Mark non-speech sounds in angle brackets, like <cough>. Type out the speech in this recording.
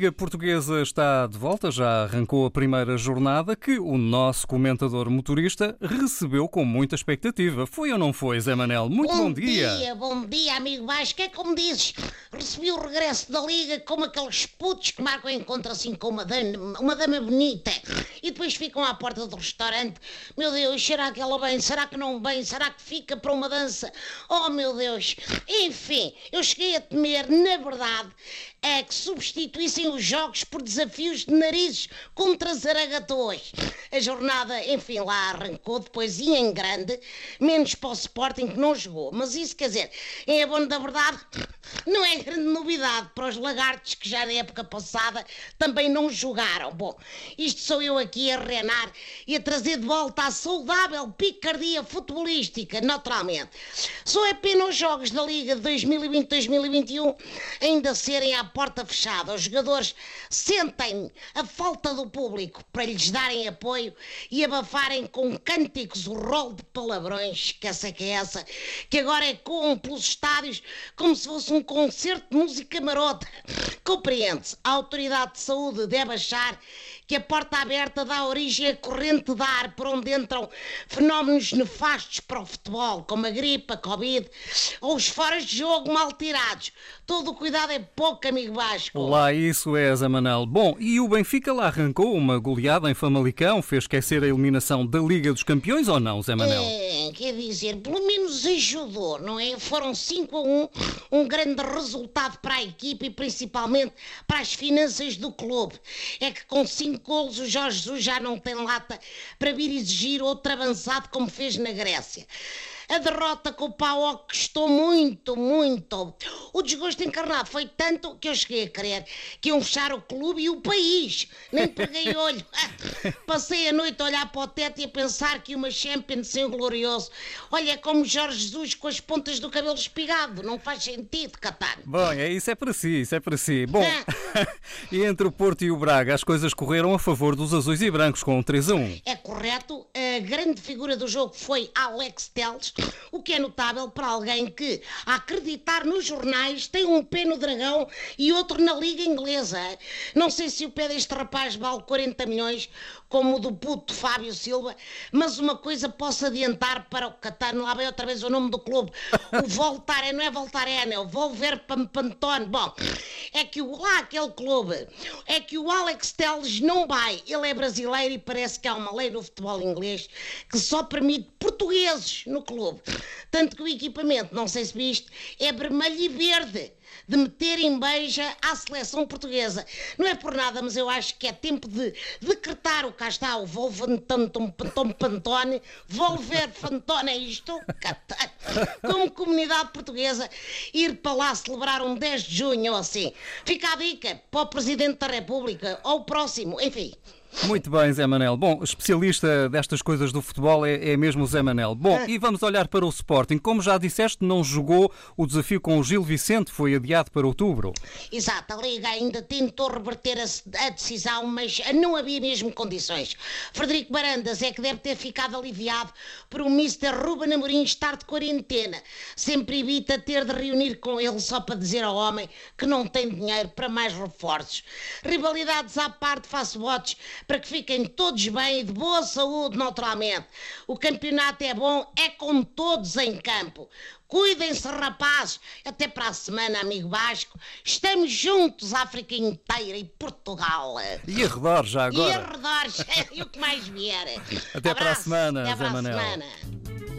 Liga Portuguesa está de volta, já arrancou a primeira jornada que o nosso comentador motorista recebeu com muita expectativa. Foi ou não foi, Zé Manel? Muito bom, bom dia. dia. Bom dia, amigo Vasco. É como dizes, recebi o regresso da Liga como aqueles putos que marcam encontro assim com uma dama, uma dama bonita e depois ficam à porta do restaurante. Meu Deus, será que ela vem? Será que não vem? Será que fica para uma dança? Oh, meu Deus. Enfim, eu cheguei a temer, na verdade, é que substituíssem os jogos por desafios de narizes contra zaragatões. A jornada, enfim, lá arrancou, depois ia em grande, menos para o Sporting que não jogou. Mas isso, quer dizer, em abono da verdade, não é grande novidade para os lagartos que já na época passada também não jogaram. Bom, isto sou eu aqui a renar e a trazer de volta a saudável picardia futebolística, naturalmente. Só é pena os jogos da Liga de 2020-2021 ainda serem à porta fechada. Os jogadores sentem a falta do público para lhes darem apoio e abafarem com cânticos o rol de palavrões, que essa que é essa, que agora é com pelos estádios como se fosse um concerto de música marota. Compreende-se, a autoridade de saúde deve achar que a porta aberta dá origem a corrente de ar por onde entram fenómenos nefastos para o futebol, como a gripe, a Covid ou os foras de jogo mal tirados. Todo o cuidado é pouco, amigo Vasco. Lá isso é, Zé Manel. Bom, e o Benfica lá arrancou uma goleada em Famalicão, fez esquecer a eliminação da Liga dos Campeões ou não, Zé Manel? É, quer dizer, pelo menos ajudou, não é? Foram 5 a 1, um grande resultado para a equipe e principalmente para as finanças do clube. É que com 5 golos o Jorge Jesus já não tem lata para vir exigir outro avançado como fez na Grécia. A derrota com o PAOK custou muito, muito. O desgosto encarnado foi tanto que eu cheguei a crer que iam fechar o clube e o país. Nem peguei olho. <laughs> Passei a noite a olhar para o teto e a pensar que uma Champions sem o glorioso. Olha, é como Jorge Jesus com as pontas do cabelo espigado. Não faz sentido, Catano. Bom, é isso é para si, isso é para si. Bom, <laughs> e entre o Porto e o Braga as coisas correram a favor dos azuis e brancos com um 3 a 1. É correto. A grande figura do jogo foi Alex Teles o que é notável para alguém que, a acreditar nos jornais, tem um pé no dragão e outro na Liga Inglesa. Não sei se o pé deste rapaz vale 40 milhões, como o do puto Fábio Silva, mas uma coisa posso adiantar para o Catano, lá vem outra vez o nome do clube, o <laughs> Voltaren, não é Voltaren, é o Volver Pampantone. Bom, é que o, lá aquele clube, é que o Alex Telles não vai, ele é brasileiro e parece que há uma lei no futebol inglês que só permite portugueses no clube. Tanto que o equipamento, não sei se viste, é vermelho e verde de meter em beija à seleção portuguesa. Não é por nada, mas eu acho que é tempo de decretar o cá está, o Volvantantum Pantone, Volver Fantone, é isto? Como comunidade portuguesa, ir para lá celebrar um 10 de junho ou assim. Fica a dica para o Presidente da República ou o próximo, enfim. Muito bem, Zé Manel. Bom, especialista destas coisas do futebol é, é mesmo o Zé Manel. Bom, e vamos olhar para o Sporting. Como já disseste, não jogou o desafio com o Gil Vicente, foi adiado para outubro. Exato, a Liga ainda tentou reverter a, a decisão, mas não havia mesmo condições. Frederico Barandas é que deve ter ficado aliviado por o Mr. Ruben Amorim estar de quarentena. Sempre evita ter de reunir com ele só para dizer ao homem que não tem dinheiro para mais reforços. Rivalidades à parte, faço votos para que fiquem todos bem e de boa saúde, naturalmente. O campeonato é bom, é com todos em campo. Cuidem-se, rapazes. Até para a semana, amigo Vasco. Estamos juntos, África inteira e Portugal. E arredor já agora. E arredores, e o que mais vier. Até Abraço. para a semana, Até Zé para a Manel. semana.